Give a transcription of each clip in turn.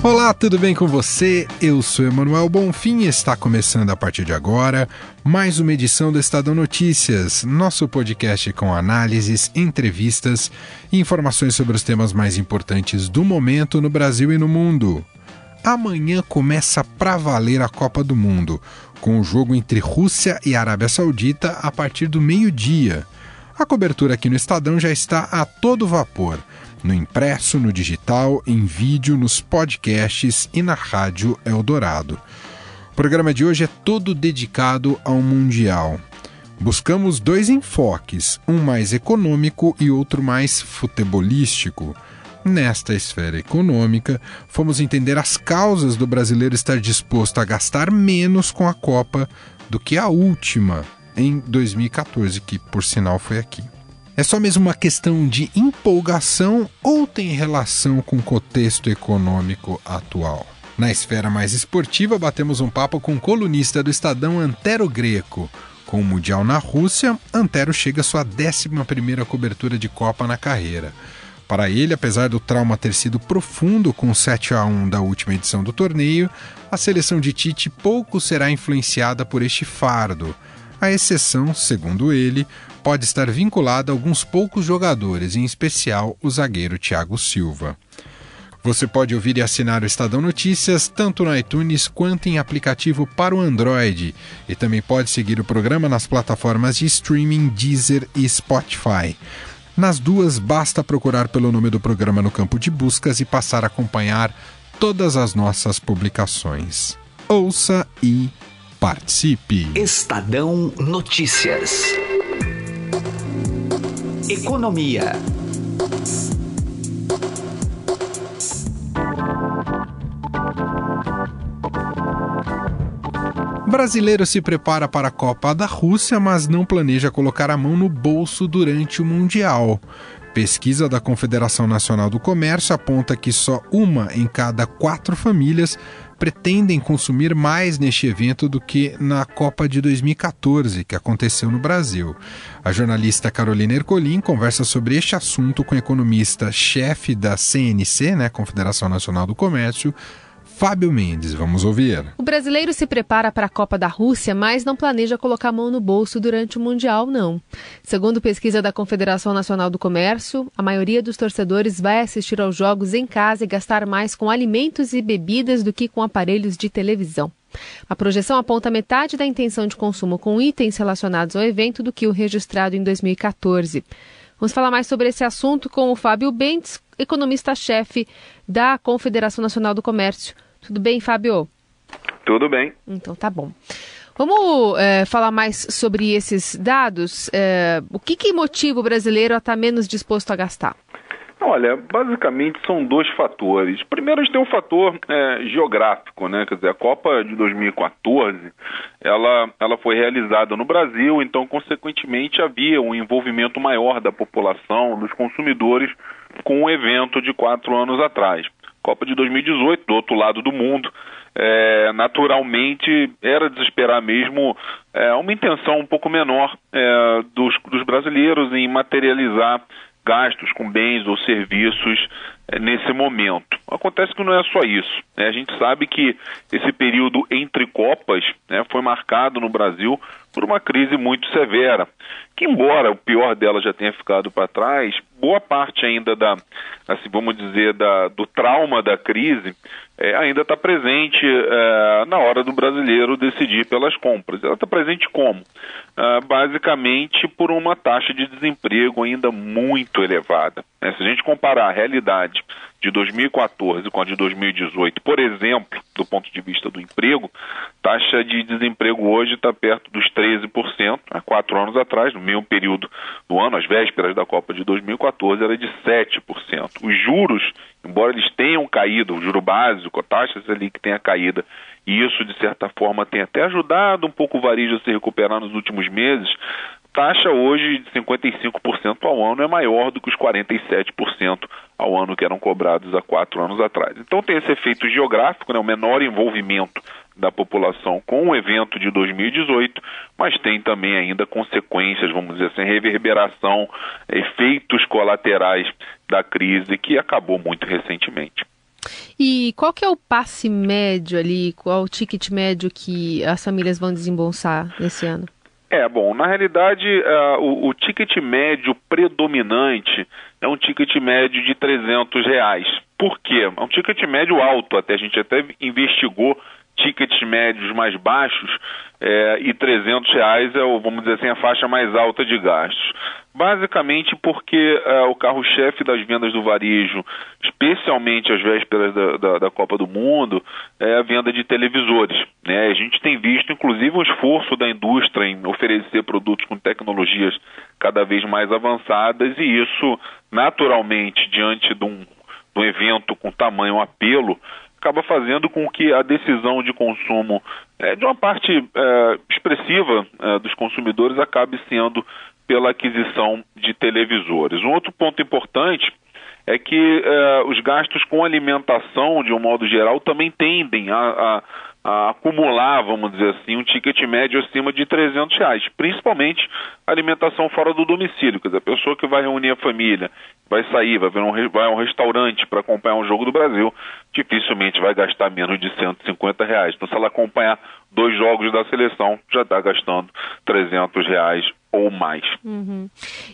Olá, tudo bem com você? Eu sou Emanuel Bonfim e está começando a partir de agora mais uma edição do Estadão Notícias, nosso podcast com análises, entrevistas e informações sobre os temas mais importantes do momento no Brasil e no mundo. Amanhã começa para valer a Copa do Mundo, com o jogo entre Rússia e Arábia Saudita a partir do meio-dia. A cobertura aqui no Estadão já está a todo vapor no impresso, no digital, em vídeo, nos podcasts e na rádio Eldorado. O programa de hoje é todo dedicado ao Mundial. Buscamos dois enfoques, um mais econômico e outro mais futebolístico. Nesta esfera econômica, fomos entender as causas do brasileiro estar disposto a gastar menos com a Copa do que a última, em 2014, que por sinal foi aqui. É só mesmo uma questão de empolgação ou tem relação com o contexto econômico atual? Na esfera mais esportiva, batemos um papo com o colunista do Estadão Antero Greco. Com o Mundial na Rússia, Antero chega à sua 11 cobertura de Copa na carreira. Para ele, apesar do trauma ter sido profundo com o 7 a 1 da última edição do torneio, a seleção de Tite pouco será influenciada por este fardo. A exceção, segundo ele, pode estar vinculada a alguns poucos jogadores, em especial o zagueiro Thiago Silva. Você pode ouvir e assinar o Estadão Notícias tanto no iTunes quanto em aplicativo para o Android. E também pode seguir o programa nas plataformas de streaming Deezer e Spotify. Nas duas, basta procurar pelo nome do programa no campo de buscas e passar a acompanhar todas as nossas publicações. Ouça e participe. Estadão Notícias. Economia. Brasileiro se prepara para a Copa da Rússia, mas não planeja colocar a mão no bolso durante o Mundial. Pesquisa da Confederação Nacional do Comércio aponta que só uma em cada quatro famílias pretendem consumir mais neste evento do que na Copa de 2014, que aconteceu no Brasil. A jornalista Carolina Ercolim conversa sobre este assunto com o economista-chefe da CNC, né, Confederação Nacional do Comércio, Fábio Mendes. Vamos ouvir. O brasileiro se prepara para a Copa da Rússia, mas não planeja colocar a mão no bolso durante o Mundial, não. Segundo pesquisa da Confederação Nacional do Comércio, a maioria dos torcedores vai assistir aos jogos em casa e gastar mais com alimentos e bebidas do que com aparelhos de televisão. A projeção aponta metade da intenção de consumo com itens relacionados ao evento do que o registrado em 2014. Vamos falar mais sobre esse assunto com o Fábio Bentes, economista-chefe da Confederação Nacional do Comércio. Tudo bem, Fábio? Tudo bem. Então tá bom. Vamos é, falar mais sobre esses dados. É, o que, que motiva o brasileiro a estar tá menos disposto a gastar? Olha, basicamente são dois fatores. Primeiro, a gente tem um fator é, geográfico, né? Quer dizer, a Copa de 2014, ela, ela foi realizada no Brasil, então, consequentemente, havia um envolvimento maior da população, dos consumidores, com o evento de quatro anos atrás. Copa de 2018, do outro lado do mundo, é, naturalmente era de esperar mesmo é, uma intenção um pouco menor é, dos, dos brasileiros em materializar gastos com bens ou serviços é, nesse momento. Acontece que não é só isso. Né? A gente sabe que esse período entre Copas né, foi marcado no Brasil por uma crise muito severa, que embora o pior dela já tenha ficado para trás, boa parte ainda da, assim, vamos dizer, da, do trauma da crise é, ainda está presente é, na hora do brasileiro decidir pelas compras. Ela está presente como? É, basicamente por uma taxa de desemprego ainda muito elevada. Né? Se a gente comparar a realidade de 2014 com a de 2018, por exemplo, do ponto de vista do emprego, taxa de desemprego hoje está perto dos 13%. Há quatro anos atrás, no mesmo período do ano, às vésperas da Copa de 2014, era de 7%. Os juros, embora eles tenham caído, o juro básico, a taxa ali que tenha caído, e isso, de certa forma, tem até ajudado um pouco o varejo a se recuperar nos últimos meses, taxa hoje de 55% ao ano é maior do que os 47% ao ano que eram cobrados há quatro anos atrás. Então tem esse efeito geográfico, né, o menor envolvimento da população com o evento de 2018, mas tem também ainda consequências, vamos dizer assim, reverberação, efeitos colaterais da crise que acabou muito recentemente. E qual que é o passe médio ali, qual o ticket médio que as famílias vão desembolsar nesse ano? É, bom, na realidade, uh, o, o, ticket médio predominante é um ticket médio de 300 reais. Por quê? É um ticket médio alto, até a gente até investigou tickets médios mais baixos é, e 300 reais é, o, vamos dizer assim, a faixa mais alta de gastos. Basicamente porque é, o carro-chefe das vendas do varejo, especialmente às vésperas da, da, da, Copa do Mundo, é a venda de televisores. Né? A gente tem visto, inclusive, um esforço da indústria em oferecer produtos com tecnologias cada vez mais avançadas e isso, naturalmente, diante de um, de um evento com tamanho apelo, acaba fazendo com que a decisão de consumo é, de uma parte é, expressiva é, dos consumidores acabe sendo pela aquisição de televisores. Um outro ponto importante é que os gastos com alimentação, de um modo geral, também tendem a, a a acumular, vamos dizer assim, um ticket médio acima de 300 reais, principalmente alimentação fora do domicílio, quer dizer, a pessoa que vai reunir a família, vai sair, vai, ver um, vai a um restaurante para acompanhar um jogo do Brasil, dificilmente vai gastar menos de 150 reais. Então, se ela acompanhar dois jogos da seleção, já está gastando 300 reais ou mais. Uhum.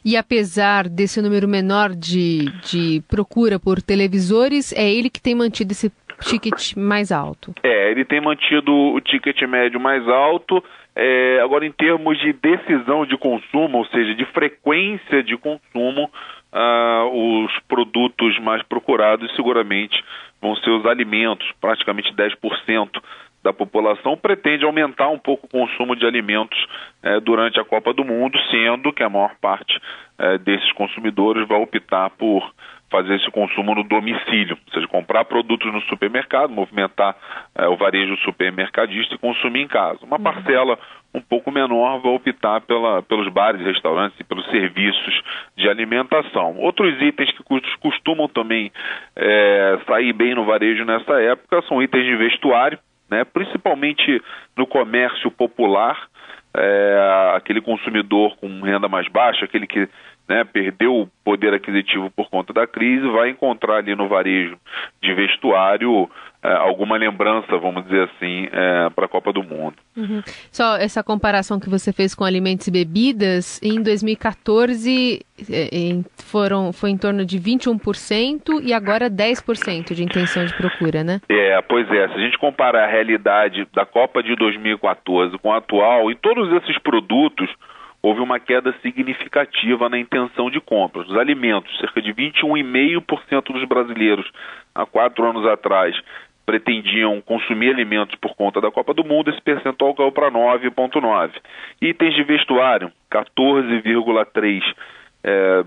E apesar desse número menor de, de procura por televisores, é ele que tem mantido esse ticket mais alto. É, ele tem mantido o ticket médio mais alto. É, agora, em termos de decisão de consumo, ou seja, de frequência de consumo, uh, os produtos mais procurados seguramente vão ser os alimentos, praticamente 10% da população pretende aumentar um pouco o consumo de alimentos é, durante a Copa do Mundo, sendo que a maior parte é, desses consumidores vai optar por fazer esse consumo no domicílio, ou seja, comprar produtos no supermercado, movimentar é, o varejo supermercadista e consumir em casa. Uma uhum. parcela um pouco menor vai optar pela, pelos bares restaurantes e pelos serviços de alimentação. Outros itens que costumam também é, sair bem no varejo nessa época são itens de vestuário, né, principalmente no comércio popular, é, aquele consumidor com renda mais baixa, aquele que né, perdeu o poder aquisitivo por conta da crise, vai encontrar ali no varejo de vestuário é, alguma lembrança, vamos dizer assim, é, para a Copa do Mundo. Uhum. Só essa comparação que você fez com alimentos e bebidas, em 2014 é, em, foram, foi em torno de 21% e agora 10% de intenção de procura, né? É, pois é. Se a gente comparar a realidade da Copa de 2014 com a atual, e todos esses produtos houve uma queda significativa na intenção de compra. Os alimentos, cerca de 21,5% dos brasileiros há quatro anos atrás pretendiam consumir alimentos por conta da Copa do Mundo, esse percentual caiu para 9,9%. Itens de vestuário, 14,3%. É,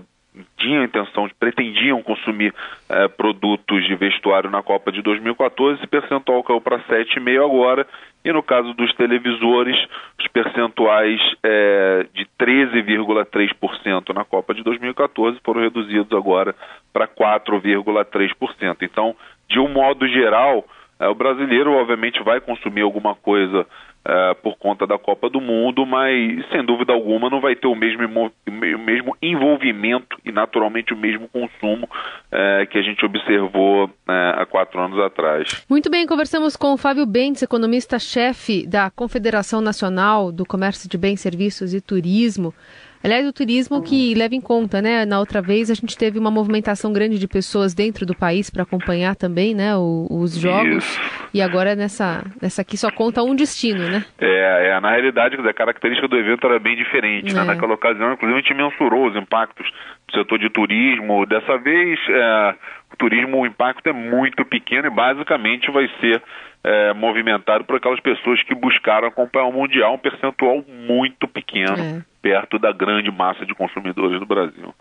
tinham intenção, pretendiam consumir é, produtos de vestuário na Copa de 2014, esse percentual caiu para 7,5% agora, e no caso dos televisores, os percentuais é, de 13,3% na Copa de 2014 foram reduzidos agora para 4,3%. Então, de um modo geral, é, o brasileiro obviamente vai consumir alguma coisa é, por conta da Copa do Mundo, mas sem dúvida alguma não vai ter o mesmo, o mesmo envolvimento e naturalmente o mesmo consumo é, que a gente observou é, há quatro anos atrás. Muito bem, conversamos com o Fábio Bentes, economista-chefe da Confederação Nacional do Comércio de Bens, Serviços e Turismo. Aliás, o turismo que leva em conta, né? Na outra vez a gente teve uma movimentação grande de pessoas dentro do país para acompanhar também, né? O, os jogos. Isso. E agora nessa, nessa aqui só conta um destino, né? É, é na realidade a característica do evento era bem diferente, né? é. né? Naquela ocasião, inclusive, a gente mensurou os impactos do setor de turismo. Dessa vez, é, o turismo, o impacto é muito pequeno e basicamente vai ser é, movimentado por aquelas pessoas que buscaram acompanhar o Mundial, um percentual muito pequeno. É perto da grande massa de consumidores do Brasil.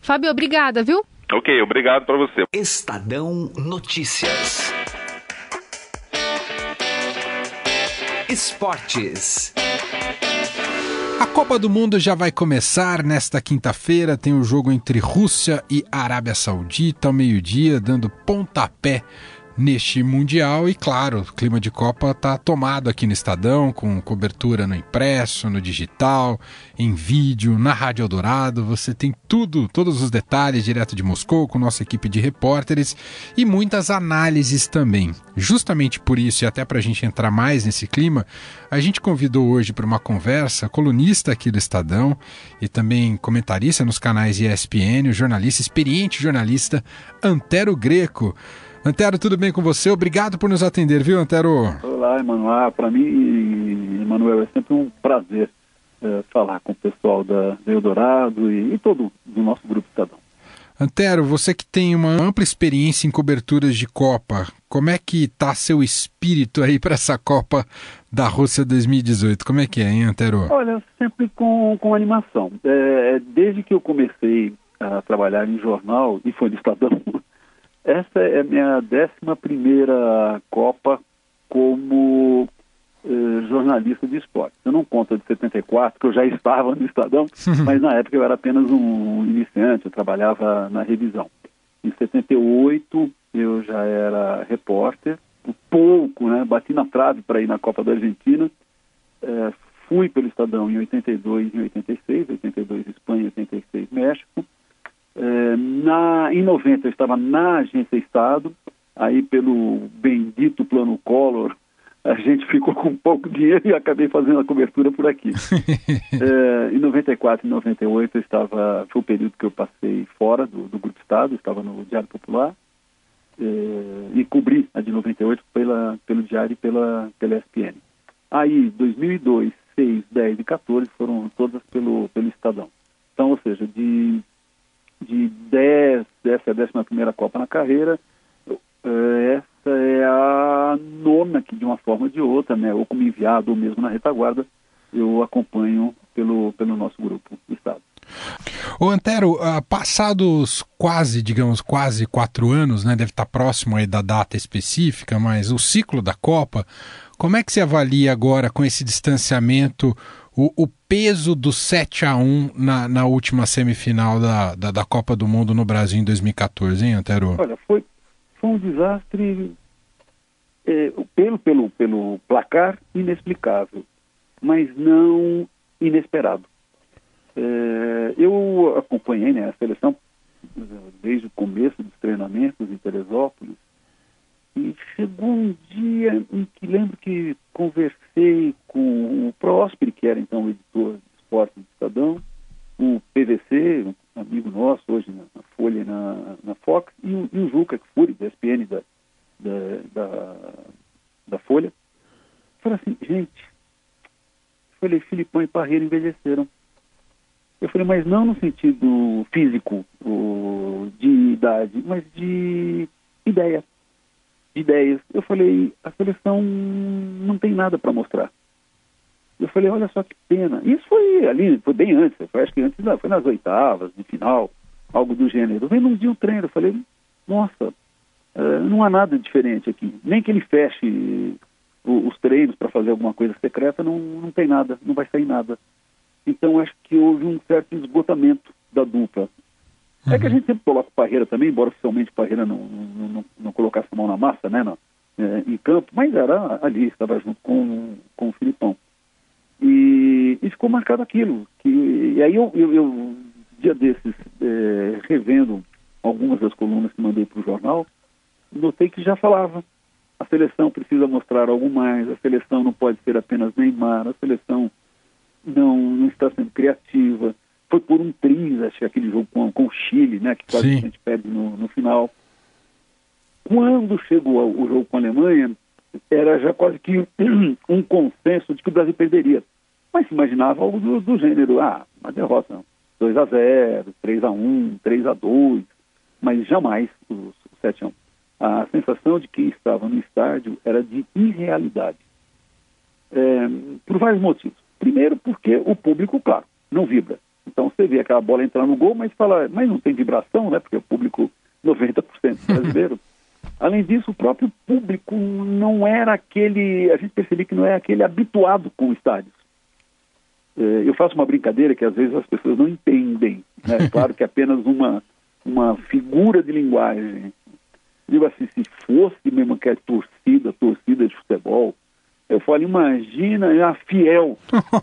Fábio, obrigada, viu? Ok, obrigado para você. Estadão Notícias. Esportes. A Copa do Mundo já vai começar nesta quinta-feira. Tem o jogo entre Rússia e Arábia Saudita ao meio-dia, dando pontapé neste Mundial. E claro, o clima de Copa está tomado aqui no Estadão, com cobertura no impresso, no digital, em vídeo, na Rádio Eldorado. Você tem tudo, todos os detalhes direto de Moscou, com nossa equipe de repórteres e muitas análises também. Justamente por isso, e até para a gente entrar mais nesse clima, a gente convidou hoje para uma conversa colunista aqui do Estadão e também comentarista nos canais ESPN, o jornalista, experiente jornalista Antero Greco. Antero, tudo bem com você? Obrigado por nos atender, viu, Antero? Olá, Emanuel. Para mim, Emanuel, é sempre um prazer é, falar com o pessoal da Eldorado e, e todo o nosso grupo Estadão. Antero, você que tem uma ampla experiência em coberturas de Copa, como é que está seu espírito aí para essa Copa da Rússia 2018? Como é que é, hein, Antero? Olha, sempre com, com animação. É, desde que eu comecei a trabalhar em jornal, e foi no Estadão, essa é a minha décima primeira Copa como eh, jornalista de esporte. Eu não conto a de 74, que eu já estava no Estadão, mas na época eu era apenas um iniciante, eu trabalhava na revisão. Em 78 eu já era repórter, um pouco, né? Bati na trave para ir na Copa da Argentina. Eh, fui pelo Estadão em 82 e 86, 82 Espanha, 86 México. É, na, em 90 eu estava na Agência Estado, aí pelo bendito plano Collor, a gente ficou com pouco dinheiro e acabei fazendo a cobertura por aqui. é, em 94 e 98 eu estava, foi o período que eu passei fora do, do Grupo Estado, estava no Diário Popular, é, e cobri a de 98 pela, pelo Diário e pela, pela ESPN. Aí, 2002, 6, 10 e 14 foram todas pelo, pelo Estadão. Então, ou seja, de de 10, essa é a décima primeira Copa na carreira, eh, essa é a nona que de uma forma ou de outra, né, ou como enviado ou mesmo na retaguarda, eu acompanho pelo, pelo nosso grupo Estado. O Antero, uh, passados quase, digamos, quase quatro anos, né, deve estar próximo aí da data específica, mas o ciclo da Copa, como é que se avalia agora com esse distanciamento o, o peso do 7 a 1 na, na última semifinal da, da, da, Copa do Mundo no Brasil em 2014, hein, Antero? Olha, foi, foi um desastre é, pelo, pelo, pelo placar inexplicável, mas não inesperado. É, eu acompanhei né, a seleção desde o começo dos treinamentos em Teresópolis e chegou um dia em que lembro que conversei com o Próspero, que era então o editor de esporte do Estadão, o PVC, um amigo nosso hoje na, na Folha na, na Fox, e o, e o Juca Kfouri, da SPN da, da, da, da Folha. Falei assim, gente, falei, Filipão e Parreira envelheceram. Eu falei, mas não no sentido físico, de idade, mas de ideia de ideias. Eu falei, a seleção não tem nada para mostrar. Eu falei, olha só que pena. Isso foi ali, foi bem antes, foi, acho que antes, foi nas oitavas, de final, algo do gênero. Eu vendo um dia um treino, eu falei, nossa, uh, não há nada diferente aqui. Nem que ele feche os treinos para fazer alguma coisa secreta, não, não tem nada, não vai sair nada. Então acho que houve um certo esgotamento da dupla. Uhum. É que a uhum. gente sempre coloca o Parreira também, embora oficialmente o Parreira não, não, não, não colocasse a mão na massa, né, não, é, em campo, mas era ali, estava junto com, com o Filipão. E, e ficou marcado aquilo. Que, e aí eu, eu, eu dia desses, é, revendo algumas das colunas que mandei para o jornal, notei que já falava. A seleção precisa mostrar algo mais, a seleção não pode ser apenas Neymar, a seleção não, não está sendo criativa, foi por um triz, acho que aquele jogo com, com o Chile, né, que quase a gente perde no, no final. Quando chegou o jogo com a Alemanha, era já quase que um consenso de que o Brasil perderia. Mas se imaginava algo do, do gênero, ah, uma derrota, 2 a 0 3 a 1 3 a 2 mas jamais o 7 a 1 A sensação de quem estava no estádio era de irrealidade. É, por vários motivos. Primeiro, porque o público, claro, não vibra. Então você vê aquela bola entrar no gol, mas fala, mas não tem vibração, né? Porque o público 90% brasileiro. Além disso, o próprio público não era aquele, a gente percebeu que não é aquele habituado com estádios. É, eu faço uma brincadeira que às vezes as pessoas não entendem. Né? Claro que é apenas uma, uma figura de linguagem. Digo assim, se fosse mesmo que é torcida, torcida de futebol, eu falo, imagina a Fiel,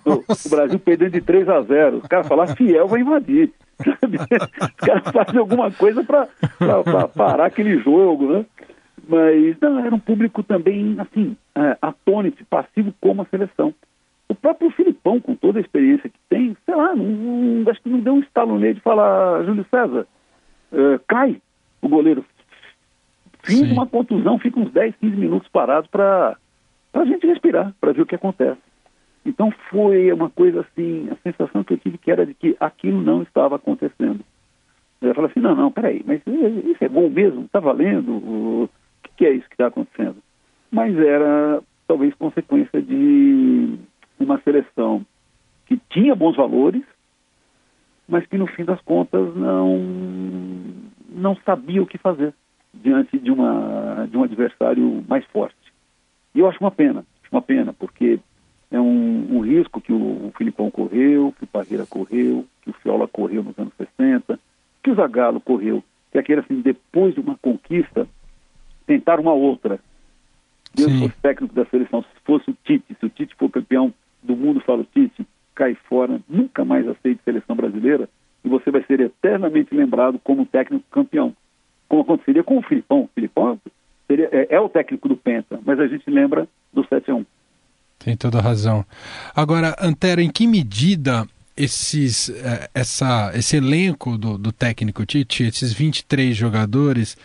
o, o, Brasil perdendo de 3 a 0. Os caras falam, Fiel vai invadir. Os caras fazem alguma coisa para parar aquele jogo, né? Mas não, era um público também, assim, é, atônito, passivo como a seleção. O próprio Filipão, com toda a experiência que tem, sei lá, não, não, acho que não deu um estalo nele de falar, Júlio César, é, cai o goleiro. Fim uma contusão, fica uns 10, 15 minutos parado para a gente respirar, para ver o que acontece. Então foi uma coisa assim, a sensação que eu tive que era de que aquilo não estava acontecendo. Eu falei assim, não, não, peraí, mas isso é gol mesmo? Está valendo? Que é isso que está acontecendo? Mas era talvez consequência de uma seleção que tinha bons valores, mas que no fim das contas não não sabia o que fazer diante de uma de um adversário mais forte. E eu acho uma pena, uma pena, porque é um, um risco que o, o Filipão correu, que o Parreira correu, que o Fiola correu nos anos 60, que o Zagallo correu, que é aquele assim, depois de uma conquista, tentar uma outra. Eu sou técnico da seleção, se fosse o Tite, se o Tite for campeão do mundo, fala o Tite, cai fora, nunca mais aceite seleção brasileira e você vai ser eternamente lembrado como técnico campeão. Como aconteceria com o Filipão. O Filipão seria, é, é o técnico do Penta, mas a gente lembra do 7 a 1. Tem toda a razão. Agora, Antero, em que medida esses, eh, essa, esse elenco do, do técnico Tite, esses 23 jogadores,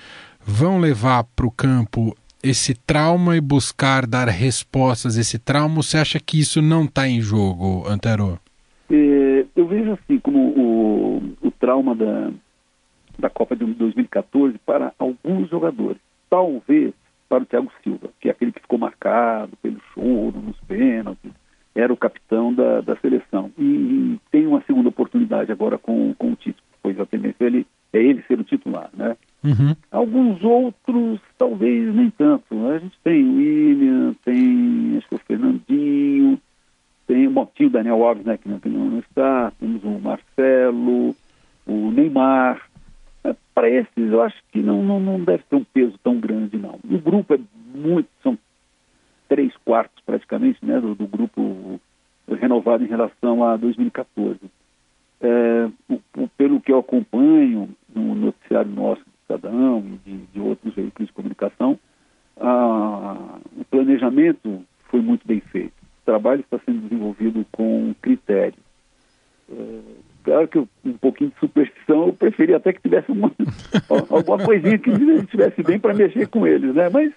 vão levar para o campo esse trauma e buscar dar respostas a esse trauma? Você acha que isso não está em jogo, Antero? É, eu vejo assim como o, o trauma da, da Copa de 2014 para alguns jogadores. Talvez para o Thiago Silva, que é aquele que ficou marcado pelo choro nos pênaltis, era o capitão da, da seleção. E, e, tem uma segunda oportunidade agora com, com o título, pois a tendência ele, é ele ser o titular, né? Uhum. Alguns outros, talvez nem tanto. A gente tem o William, tem acho que o Fernandinho, tem o Daniel Alves, né, que não, que não está, temos o Marcelo, o Neymar, para esses, eu acho que não, não, não deve ter um peso tão grande, não. O grupo é muito, são três quartos praticamente, né, do, do grupo renovado em relação a 2014. É, o, o, pelo que eu acompanho no noticiário nosso Estadão e de, de outros veículos de comunicação, a, o planejamento foi muito bem feito. O trabalho está sendo desenvolvido com critério. É, claro que um pouquinho de superstição, eu preferia até que tivesse uma, alguma coisinha que estivesse bem para mexer com eles, né? Mas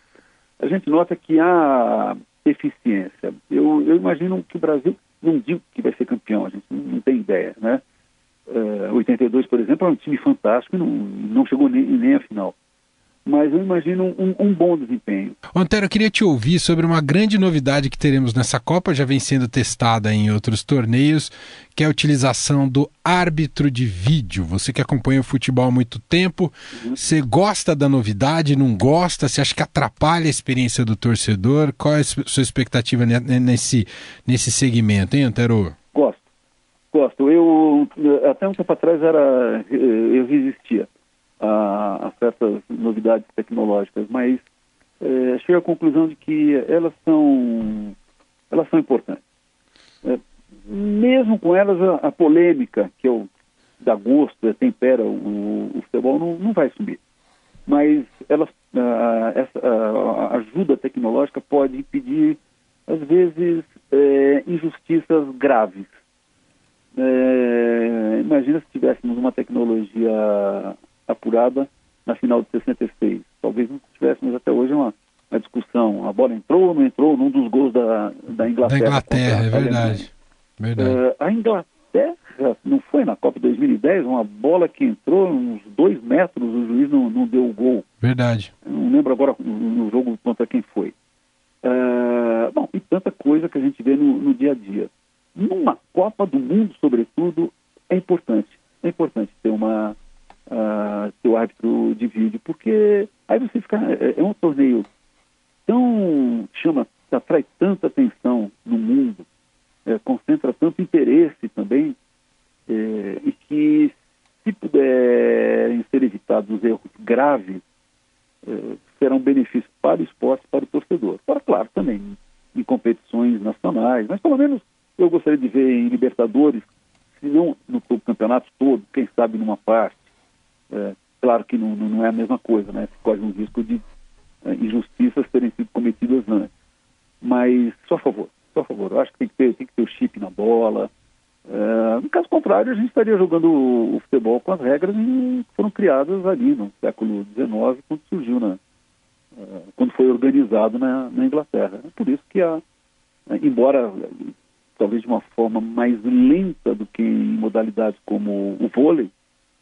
a gente nota que há eficiência. Eu, eu imagino que o Brasil, não digo que vai ser campeão, a gente não, não tem ideia, né? Uh, 82, por exemplo, é um time fantástico e não, não chegou nem, nem à final mas eu imagino um, um bom desempenho. Antero, eu queria te ouvir sobre uma grande novidade que teremos nessa Copa, já vem sendo testada em outros torneios, que é a utilização do árbitro de vídeo. Você que acompanha o futebol há muito tempo, uhum. você gosta da novidade, não gosta? Você acha que atrapalha a experiência do torcedor? Qual é a sua expectativa nesse, nesse segmento, hein, Antero? Gosto, gosto. Eu, até um tempo atrás, era, eu resistia a, a certas novidades tecnológicas, mas é, cheguei à conclusão de que elas são, elas são importantes. É, mesmo com elas, a, a, polêmica que eu, dá gosto, é, tempera o, o futebol, não, não vai sumir. Mas elas, a, essa, a ajuda tecnológica pode impedir, às vezes, é, injustiças graves. É, imagina se tivéssemos uma tecnologia apurada na final de 66. Talvez não tivéssemos até hoje uma, uma discussão. A bola entrou ou não entrou num dos gols da, da Inglaterra. Da Inglaterra, é verdade. verdade. Uh, a Inglaterra não foi na Copa 2010, uma bola que entrou uns dois metros, o juiz não, não deu o gol. Verdade. Eu não lembro agora no jogo contra quem foi. Uh, bom, e tanta coisa que a gente vê no, no dia a dia. Numa Copa do Mundo, sobretudo, é importante. É importante ter uma, uh, seu árbitro de vídeo, porque aí você fica. É, é um torneio tão. chama, atrai tanta atenção no mundo, é, concentra tanto interesse também é, e que, se puderem ser evitados os erros graves, é, serão benefícios para o esporte para o torcedor. Para, claro, também em competições nacionais, mas pelo menos eu gostaria de ver em Libertadores, se não no campeonato todo, quem sabe numa parte. É, claro que não, não, é a mesma coisa, né? Corre um risco de é, injustiças terem sido cometidas antes. Mas só a favor, só a favor. Eu acho que tem que ter, tem que ter o chip na bola. É, no caso contrário, a gente estaria jogando o futebol com as regras que foram criadas ali no século XIX, quando surgiu é, quando foi organizado na, na Inglaterra. É por isso que, a, embora talvez de uma forma mais lenta do que em modalidades como o vôlei,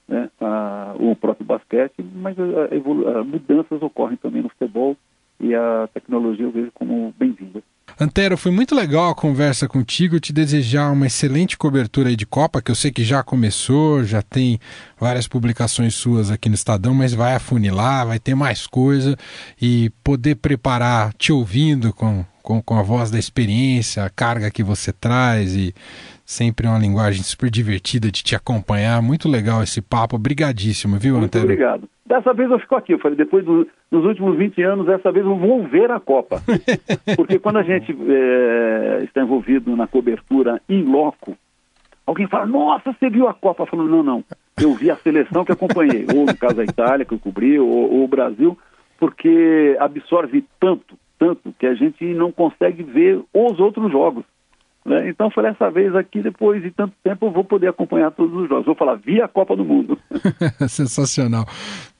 né, a, o próprio basquete, mas a, a, mudanças ocorrem também no futebol e a tecnologia eu vejo como bem-vinda. Antero, foi muito legal a conversa contigo. Te desejar uma excelente cobertura de Copa, que eu sei que já começou, já tem várias publicações suas aqui no Estadão, mas vai afunilar, vai ter mais coisa e poder preparar, te ouvindo com, com, com a voz da experiência, a carga que você traz e sempre uma linguagem super divertida de te acompanhar. Muito legal esse papo. Obrigadíssimo, viu, Muito Antero? obrigado. Dessa vez eu fico aqui. Eu falei, depois do, dos últimos 20 anos, dessa vez eu vou ver a Copa. Porque quando a gente é, está envolvido na cobertura em loco, alguém fala, nossa, você viu a Copa? Eu falo, não, não. Eu vi a seleção que acompanhei. ou no caso a Itália, que eu cobri, ou, ou o Brasil, porque absorve tanto, tanto, que a gente não consegue ver os outros jogos. Né? Então foi essa vez aqui, depois de tanto tempo, eu vou poder acompanhar todos os jogos. Vou falar via Copa do Mundo. Sensacional.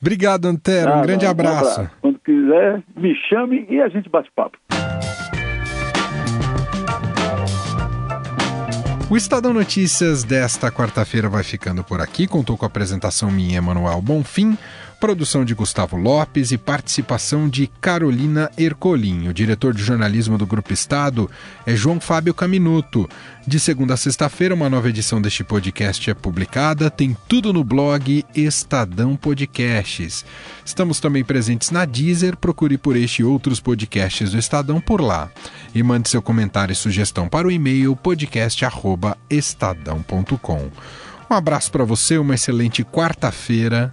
Obrigado, Antero. um grande abraço. Um abraço. Quando quiser, me chame e a gente bate papo. O Estadão Notícias desta quarta-feira vai ficando por aqui. Contou com a apresentação minha, Emanuel Bonfim produção de Gustavo Lopes e participação de Carolina Ercolim. O diretor de jornalismo do Grupo Estado é João Fábio Caminuto. De segunda a sexta-feira, uma nova edição deste podcast é publicada. Tem tudo no blog Estadão Podcasts. Estamos também presentes na Deezer. Procure por este e outros podcasts do Estadão por lá. E mande seu comentário e sugestão para o e-mail podcast.estadão.com. Um abraço para você, uma excelente quarta-feira